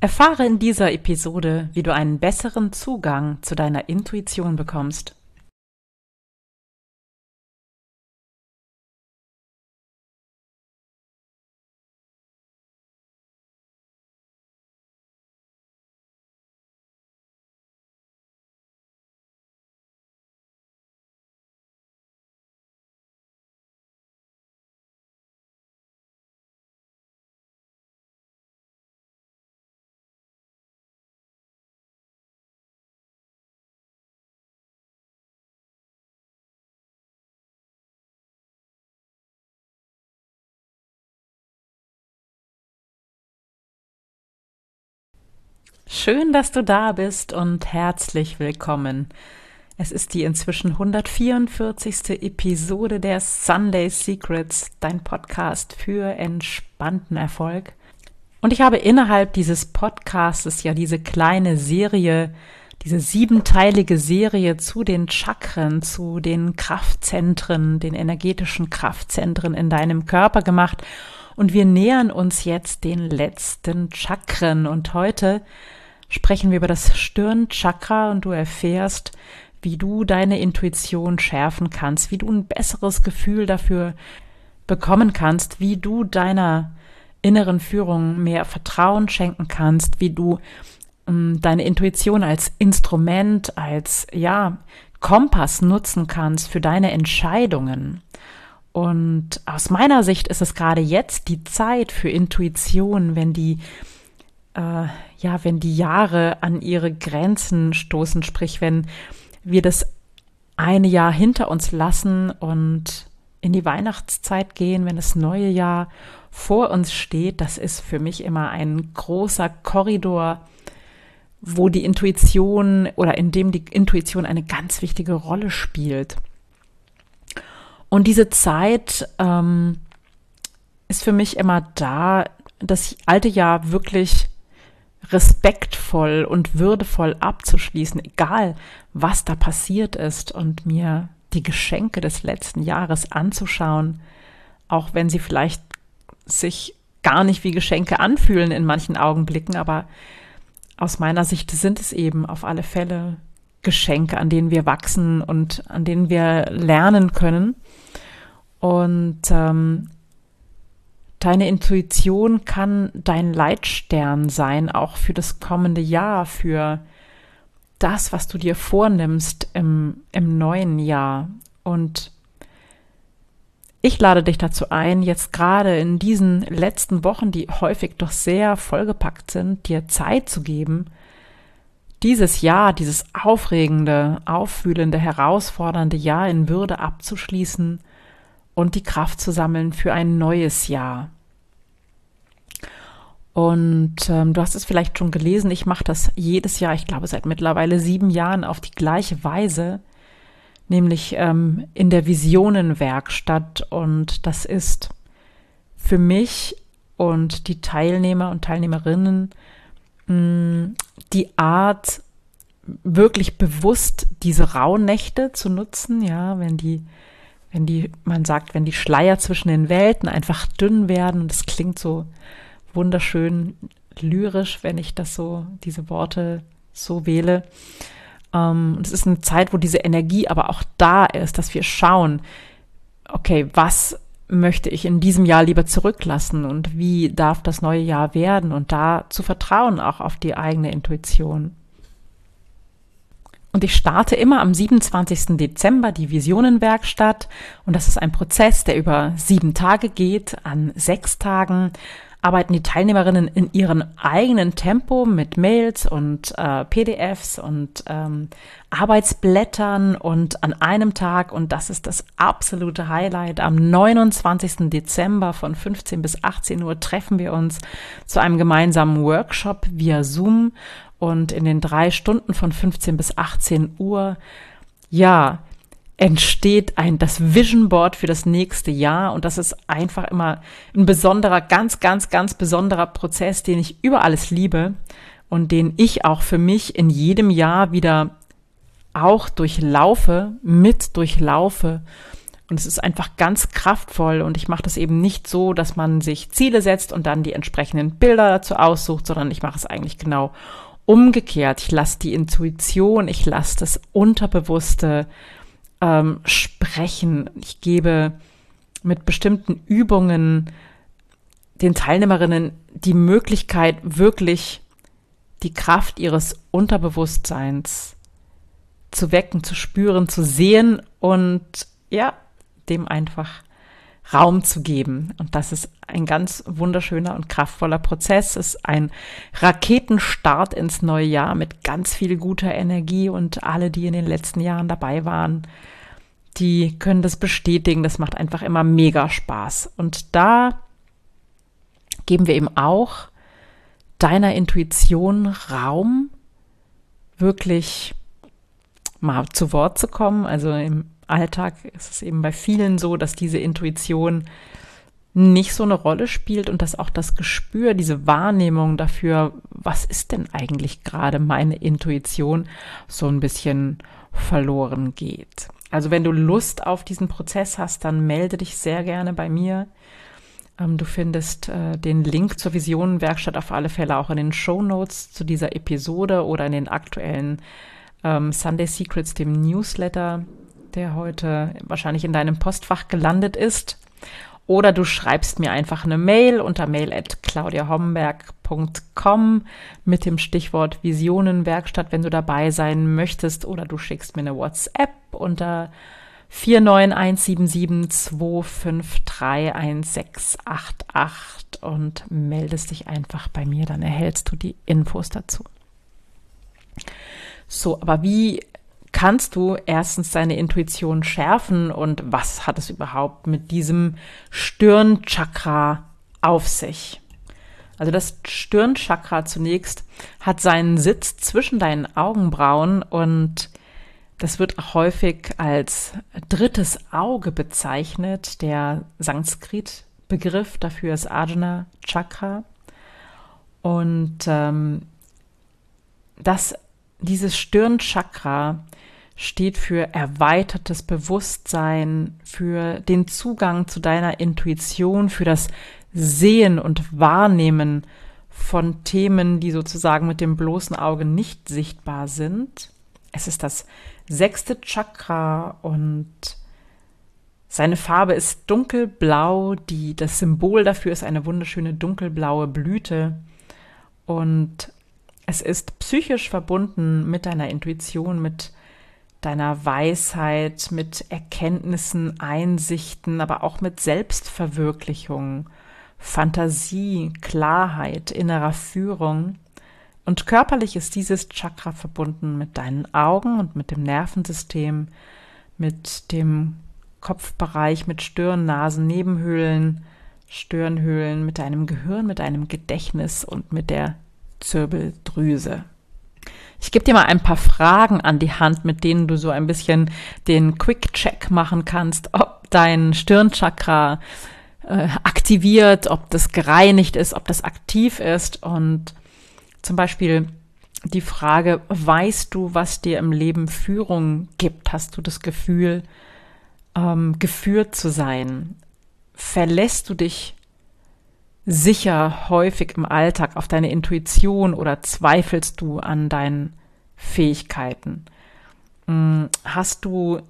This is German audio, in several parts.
Erfahre in dieser Episode, wie du einen besseren Zugang zu deiner Intuition bekommst. Schön, dass du da bist und herzlich willkommen. Es ist die inzwischen 144. Episode der Sunday Secrets, dein Podcast für entspannten Erfolg. Und ich habe innerhalb dieses Podcasts ja diese kleine Serie, diese siebenteilige Serie zu den Chakren, zu den Kraftzentren, den energetischen Kraftzentren in deinem Körper gemacht. Und wir nähern uns jetzt den letzten Chakren. Und heute sprechen wir über das Stirnchakra und du erfährst, wie du deine Intuition schärfen kannst, wie du ein besseres Gefühl dafür bekommen kannst, wie du deiner inneren Führung mehr Vertrauen schenken kannst, wie du ähm, deine Intuition als Instrument, als ja, Kompass nutzen kannst für deine Entscheidungen. Und aus meiner Sicht ist es gerade jetzt die Zeit für Intuition, wenn die äh, ja, wenn die Jahre an ihre Grenzen stoßen, sprich, wenn wir das eine Jahr hinter uns lassen und in die Weihnachtszeit gehen, wenn das neue Jahr vor uns steht, das ist für mich immer ein großer Korridor, wo die Intuition oder in dem die Intuition eine ganz wichtige Rolle spielt. Und diese Zeit ähm, ist für mich immer da, das alte Jahr wirklich respektvoll und würdevoll abzuschließen, egal was da passiert ist und mir die Geschenke des letzten Jahres anzuschauen, auch wenn sie vielleicht sich gar nicht wie Geschenke anfühlen in manchen Augenblicken, aber aus meiner Sicht sind es eben auf alle Fälle Geschenke, an denen wir wachsen und an denen wir lernen können. Und ähm, Deine Intuition kann dein Leitstern sein, auch für das kommende Jahr, für das, was du dir vornimmst im, im neuen Jahr. Und ich lade dich dazu ein, jetzt gerade in diesen letzten Wochen, die häufig doch sehr vollgepackt sind, dir Zeit zu geben, dieses Jahr, dieses aufregende, auffühlende, herausfordernde Jahr in Würde abzuschließen und die Kraft zu sammeln für ein neues Jahr. Und ähm, du hast es vielleicht schon gelesen, ich mache das jedes Jahr, ich glaube seit mittlerweile sieben Jahren auf die gleiche Weise, nämlich ähm, in der Visionenwerkstatt. Und das ist für mich und die Teilnehmer und Teilnehmerinnen mh, mm, die Art, wirklich bewusst diese Rauhnächte zu nutzen, ja, wenn die wenn die, man sagt, wenn die Schleier zwischen den Welten einfach dünn werden, und es klingt so wunderschön lyrisch, wenn ich das so, diese Worte so wähle. Ähm, es ist eine Zeit, wo diese Energie aber auch da ist, dass wir schauen, okay, was möchte ich in diesem Jahr lieber zurücklassen und wie darf das neue Jahr werden und da zu vertrauen auch auf die eigene Intuition. Und ich starte immer am 27. Dezember die Visionenwerkstatt. Und das ist ein Prozess, der über sieben Tage geht. An sechs Tagen arbeiten die Teilnehmerinnen in ihrem eigenen Tempo mit Mails und äh, PDFs und ähm, Arbeitsblättern und an einem Tag, und das ist das absolute Highlight, am 29. Dezember von 15 bis 18 Uhr treffen wir uns zu einem gemeinsamen Workshop via Zoom und in den drei Stunden von 15 bis 18 Uhr, ja, entsteht ein, das Vision Board für das nächste Jahr. Und das ist einfach immer ein besonderer, ganz, ganz, ganz besonderer Prozess, den ich über alles liebe und den ich auch für mich in jedem Jahr wieder auch durchlaufe, mit durchlaufe Und es ist einfach ganz kraftvoll und ich mache das eben nicht so, dass man sich Ziele setzt und dann die entsprechenden Bilder dazu aussucht, sondern ich mache es eigentlich genau umgekehrt. Ich lasse die Intuition, ich lasse das Unterbewusste ähm, sprechen. Ich gebe mit bestimmten Übungen den Teilnehmerinnen die Möglichkeit, wirklich die Kraft ihres Unterbewusstseins zu wecken, zu spüren, zu sehen und ja, dem einfach Raum zu geben. Und das ist ein ganz wunderschöner und kraftvoller Prozess. Es ist ein Raketenstart ins neue Jahr mit ganz viel guter Energie und alle, die in den letzten Jahren dabei waren, die können das bestätigen. Das macht einfach immer mega Spaß. Und da geben wir eben auch deiner Intuition Raum, wirklich mal zu Wort zu kommen. Also im Alltag ist es eben bei vielen so, dass diese Intuition nicht so eine Rolle spielt und dass auch das Gespür, diese Wahrnehmung dafür, was ist denn eigentlich gerade meine Intuition, so ein bisschen verloren geht. Also wenn du Lust auf diesen Prozess hast, dann melde dich sehr gerne bei mir. Ähm, du findest äh, den Link zur Visionenwerkstatt auf alle Fälle auch in den Show Notes zu dieser Episode oder in den aktuellen ähm, Sunday Secrets, dem Newsletter, der heute wahrscheinlich in deinem Postfach gelandet ist. Oder du schreibst mir einfach eine Mail unter mail at claudiahomberg.com mit dem Stichwort Visionenwerkstatt, wenn du dabei sein möchtest. Oder du schickst mir eine WhatsApp unter 49177253168 und meldest dich einfach bei mir, dann erhältst du die Infos dazu. So, aber wie kannst du erstens deine Intuition schärfen und was hat es überhaupt mit diesem Stirnchakra auf sich? Also das Stirnchakra zunächst hat seinen Sitz zwischen deinen Augenbrauen und das wird auch häufig als drittes Auge bezeichnet. Der Sanskrit-Begriff dafür ist Ajna Chakra. Und ähm, das, dieses Stirnchakra steht für erweitertes Bewusstsein, für den Zugang zu deiner Intuition, für das Sehen und Wahrnehmen von Themen, die sozusagen mit dem bloßen Auge nicht sichtbar sind. Es ist das sechste Chakra und seine Farbe ist dunkelblau. Die, das Symbol dafür ist eine wunderschöne dunkelblaue Blüte. Und es ist psychisch verbunden mit deiner Intuition, mit deiner Weisheit, mit Erkenntnissen, Einsichten, aber auch mit Selbstverwirklichung, Fantasie, Klarheit, innerer Führung. Und körperlich ist dieses Chakra verbunden mit deinen Augen und mit dem Nervensystem, mit dem Kopfbereich, mit Stirn, Nasen, Nebenhöhlen, Stirnhöhlen, mit deinem Gehirn, mit deinem Gedächtnis und mit der Zirbeldrüse. Ich gebe dir mal ein paar Fragen an die Hand, mit denen du so ein bisschen den Quick-Check machen kannst, ob dein Stirnchakra äh, aktiviert, ob das gereinigt ist, ob das aktiv ist und zum Beispiel die Frage, weißt du, was dir im Leben Führung gibt? Hast du das Gefühl, ähm, geführt zu sein? Verlässt du dich sicher häufig im Alltag auf deine Intuition oder zweifelst du an deinen Fähigkeiten? Hm, hast du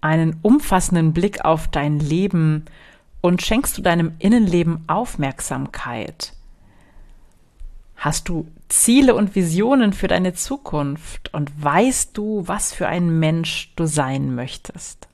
einen umfassenden Blick auf dein Leben und schenkst du deinem Innenleben Aufmerksamkeit? Hast du Ziele und Visionen für deine Zukunft und weißt du, was für ein Mensch du sein möchtest?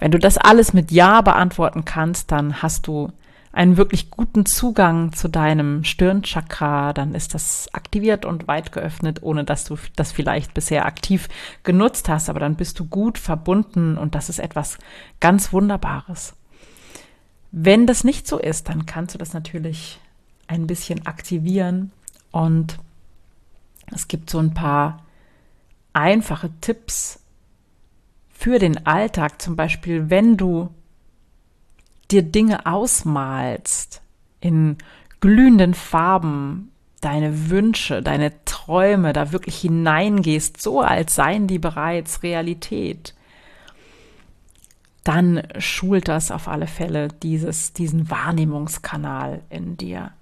Wenn du das alles mit Ja beantworten kannst, dann hast du einen wirklich guten Zugang zu deinem Stirnchakra, dann ist das aktiviert und weit geöffnet, ohne dass du das vielleicht bisher aktiv genutzt hast, aber dann bist du gut verbunden und das ist etwas ganz Wunderbares. Wenn das nicht so ist, dann kannst du das natürlich ein bisschen aktivieren. Und es gibt so ein paar einfache Tipps für den Alltag. Zum Beispiel, wenn du dir Dinge ausmalst in glühenden Farben, deine Wünsche, deine Träume da wirklich hineingehst, so als seien die bereits Realität. dann schult das auf alle Fälle dieses, diesen Wahrnehmungskanal in dir.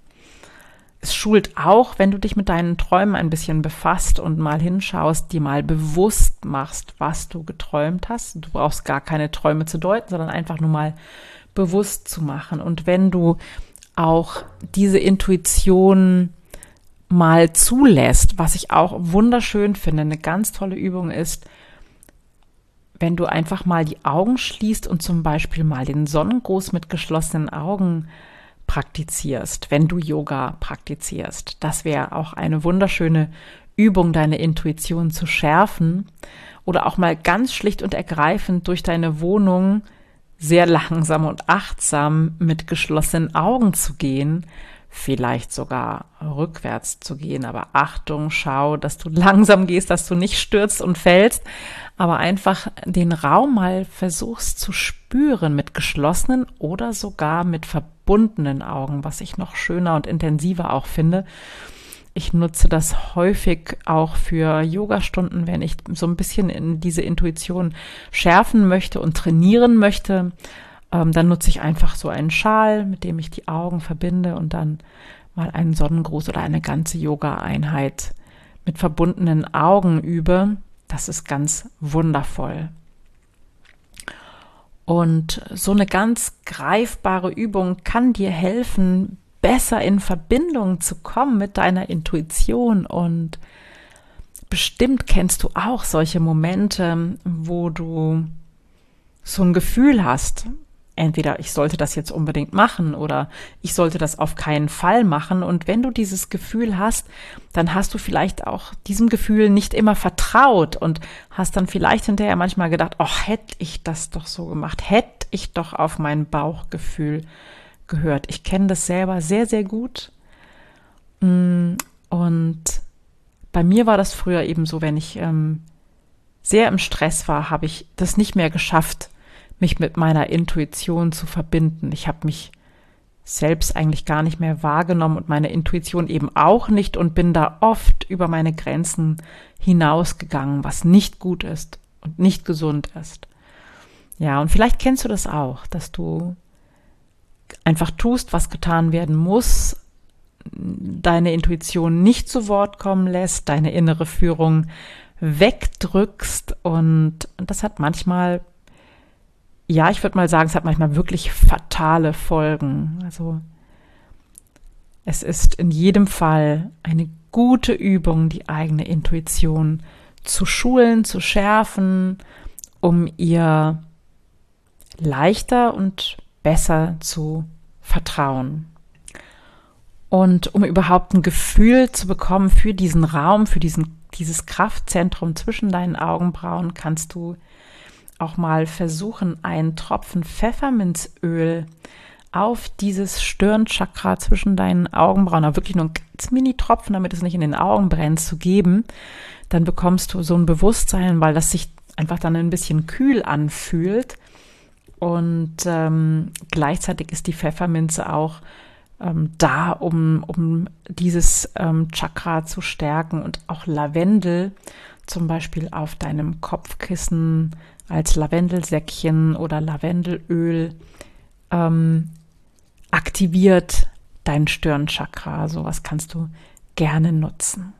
Es schult auch, wenn du dich mit deinen Träumen ein bisschen befasst und mal hinschaust, dir mal bewusst machst, was du geträumt hast. Du brauchst gar keine Träume zu deuten, sondern einfach nur mal bewusst zu machen. Und wenn du auch diese Intuition mal zulässt, was ich auch wunderschön finde, eine ganz tolle Übung ist, wenn du einfach mal die Augen schließt und zum Beispiel mal den Sonnengruß mit geschlossenen Augen praktizierst, wenn du Yoga praktizierst. Das wäre auch eine wunderschöne Übung, deine Intuition zu schärfen oder auch mal ganz schlicht und ergreifend durch deine Wohnung sehr langsam und achtsam mit geschlossenen Augen zu gehen, vielleicht sogar rückwärts zu gehen. Aber Achtung, schau, dass du langsam gehst, dass du nicht stürzt und fällst, aber einfach den Raum mal versuchst zu spüren mit geschlossenen oder sogar mit verbundenen Augen, was ich noch schöner und intensiver auch finde. Ich nutze das häufig auch für Yogastunden, wenn ich so ein bisschen in diese Intuition schärfen möchte und trainieren möchte. Ähm, dann nutze ich einfach so einen Schal, mit dem ich die Augen verbinde und dann mal einen Sonnengruß oder eine ganze Yoga-Einheit mit verbundenen Augen übe. Das ist ganz wundervoll. Und so eine ganz greifbare Übung kann dir helfen, besser in Verbindung zu kommen mit deiner Intuition. Und bestimmt kennst du auch solche Momente, wo du so ein Gefühl hast, entweder ich sollte das jetzt unbedingt machen oder ich sollte das auf keinen Fall machen. Und wenn du dieses Gefühl hast, dann hast du vielleicht auch diesem Gefühl nicht immer vertraut und hast dann vielleicht hinterher manchmal gedacht, ach, hätte ich das doch so gemacht, hätte ich doch auf mein Bauchgefühl gehört. Ich kenne das selber sehr, sehr gut. Mm, und bei mir war das früher eben so, wenn ich ähm, sehr im Stress war, habe ich das nicht mehr geschafft, mich mit meiner Intuition zu verbinden. Ich habe mich selbst eigentlich gar nicht mehr wahrgenommen und meine Intuition eben auch nicht und bin da oft über meine Grenzen hinausgegangen, was nicht gut ist und nicht gesund ist. Ja, und vielleicht kennst du das auch, dass du einfach tust, was getan werden muss, deine Intuition nicht zu Wort kommen lässt, deine innere Führung wegdrückst und das hat manchmal ja, ich würde mal sagen, es hat manchmal wirklich fatale Folgen. Also es ist in jedem Fall eine gute Übung, die eigene Intuition zu schulen, zu schärfen, um ihr leichter und besser zu vertrauen. Und um überhaupt ein Gefühl zu bekommen für diesen Raum, für diesen, dieses Kraftzentrum zwischen deinen Augenbrauen, kannst du auch mal versuchen, einen Tropfen Pfefferminzöl auf dieses Stirnchakra zwischen deinen Augenbrauen, aber wirklich nur ein ganz mini Tropfen, damit es nicht in den Augen brennt, zu geben, dann bekommst du so ein Bewusstsein, weil das sich einfach dann ein bisschen kühl anfühlt. Und ähm, gleichzeitig ist die Pfefferminze auch ähm, da, um, um dieses ähm, Chakra zu stärken und auch Lavendel zum Beispiel auf deinem Kopfkissen als Lavendelsäckchen oder Lavendelöl ähm, aktiviert dein Stirnchakra. Sowas kannst du gerne nutzen.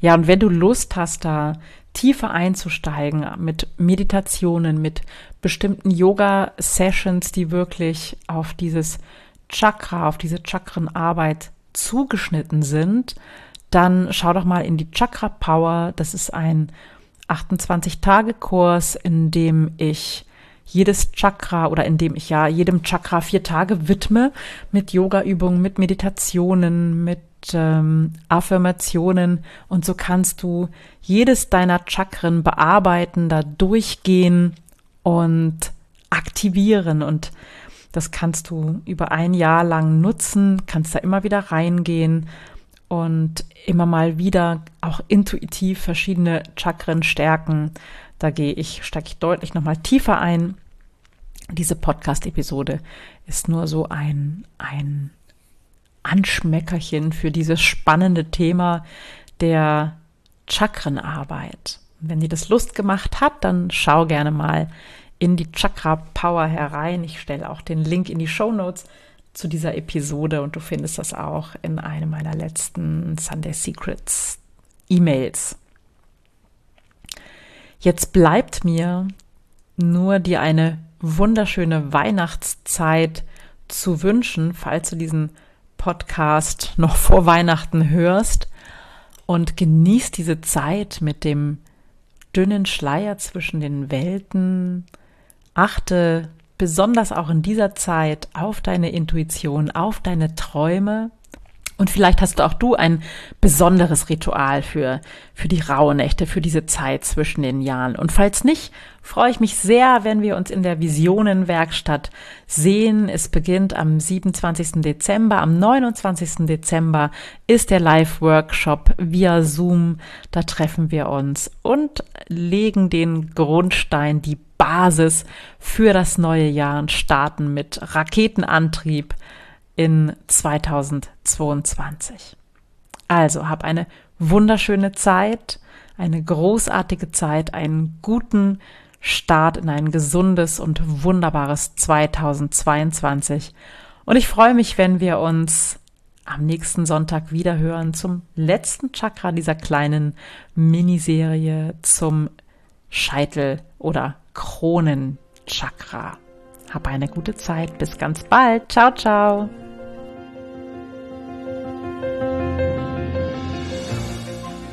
Ja, und wenn du Lust hast, da tiefer einzusteigen mit Meditationen, mit bestimmten Yoga-Sessions, die wirklich auf dieses Chakra, auf diese Chakrenarbeit zugeschnitten sind, dann schau doch mal in die Chakra Power. Das ist ein 28-Tage-Kurs, in dem ich jedes Chakra oder in dem ich ja jedem Chakra vier Tage widme mit Yoga-Übungen, mit Meditationen, mit ähm, Affirmationen und so kannst du jedes deiner Chakren bearbeiten, da durchgehen und aktivieren und das kannst du über ein Jahr lang nutzen, kannst da immer wieder reingehen und immer mal wieder auch intuitiv verschiedene Chakren stärken. Da gehe ich, steige ich deutlich nochmal tiefer ein. Diese Podcast-Episode ist nur so ein, ein Anschmeckerchen für dieses spannende Thema der Chakrenarbeit. wenn dir das Lust gemacht hat, dann schau gerne mal in die Chakra Power herein. Ich stelle auch den Link in die Show Notes zu dieser Episode und du findest das auch in einem meiner letzten Sunday Secrets E-Mails. Jetzt bleibt mir nur dir eine wunderschöne Weihnachtszeit zu wünschen, falls du diesen Podcast noch vor Weihnachten hörst und genieß diese Zeit mit dem dünnen Schleier zwischen den Welten. Achte besonders auch in dieser Zeit auf deine Intuition, auf deine Träume und vielleicht hast auch du ein besonderes Ritual für, für die Rauhnächte, für diese Zeit zwischen den Jahren. Und falls nicht, freue ich mich sehr, wenn wir uns in der Visionenwerkstatt sehen. Es beginnt am 27. Dezember. Am 29. Dezember ist der Live-Workshop via Zoom. Da treffen wir uns und legen den Grundstein, die Basis für das neue Jahr und starten mit Raketenantrieb in 2022. Also hab eine wunderschöne Zeit, eine großartige Zeit, einen guten Start in ein gesundes und wunderbares 2022. Und ich freue mich, wenn wir uns am nächsten Sonntag wieder hören zum letzten Chakra dieser kleinen Miniserie zum Scheitel oder Kronenchakra. Hab eine gute Zeit. Bis ganz bald. Ciao, ciao.